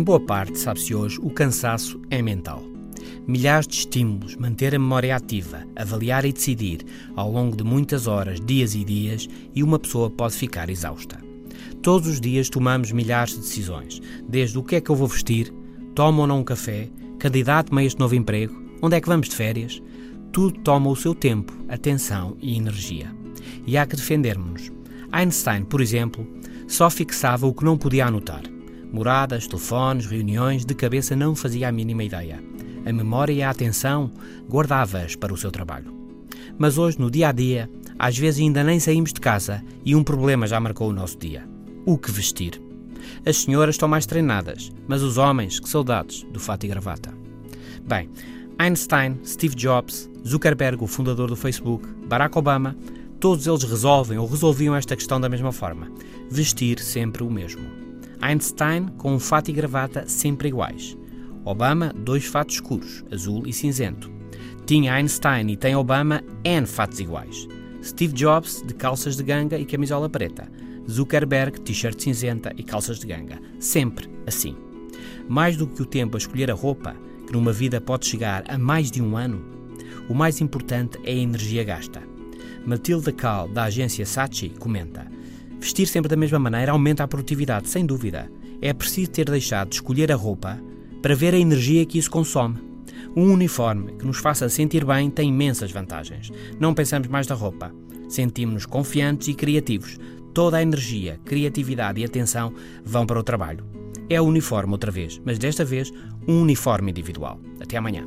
boa parte sabe-se hoje o cansaço é mental. Milhares de estímulos, manter a memória ativa, avaliar e decidir ao longo de muitas horas, dias e dias, e uma pessoa pode ficar exausta. Todos os dias tomamos milhares de decisões, desde o que é que eu vou vestir, tomo ou não um café, candidato-me a este novo emprego, onde é que vamos de férias. Tudo toma o seu tempo, atenção e energia. E há que defendermos-nos. Einstein, por exemplo, só fixava o que não podia anotar. Moradas, telefones, reuniões, de cabeça não fazia a mínima ideia. A memória e a atenção guardava-as para o seu trabalho. Mas hoje, no dia a dia, às vezes ainda nem saímos de casa e um problema já marcou o nosso dia: o que vestir. As senhoras estão mais treinadas, mas os homens, que saudades do fato e gravata. Bem, Einstein, Steve Jobs, Zuckerberg, o fundador do Facebook, Barack Obama, todos eles resolvem ou resolviam esta questão da mesma forma: vestir sempre o mesmo. Einstein com um fato e gravata sempre iguais. Obama, dois fatos escuros, azul e cinzento. Tinha Einstein e tem Obama N fatos iguais. Steve Jobs, de calças de ganga e camisola preta. Zuckerberg, t-shirt cinzenta e calças de ganga. Sempre assim. Mais do que o tempo a escolher a roupa, que numa vida pode chegar a mais de um ano, o mais importante é a energia gasta. Matilda Kahl, da agência Saatchi, comenta: Vestir sempre da mesma maneira aumenta a produtividade, sem dúvida. É preciso ter deixado de escolher a roupa para ver a energia que isso consome. Um uniforme que nos faça sentir bem tem imensas vantagens. Não pensamos mais na roupa. Sentimos-nos confiantes e criativos. Toda a energia, criatividade e atenção vão para o trabalho. É o uniforme outra vez, mas desta vez um uniforme individual. Até amanhã.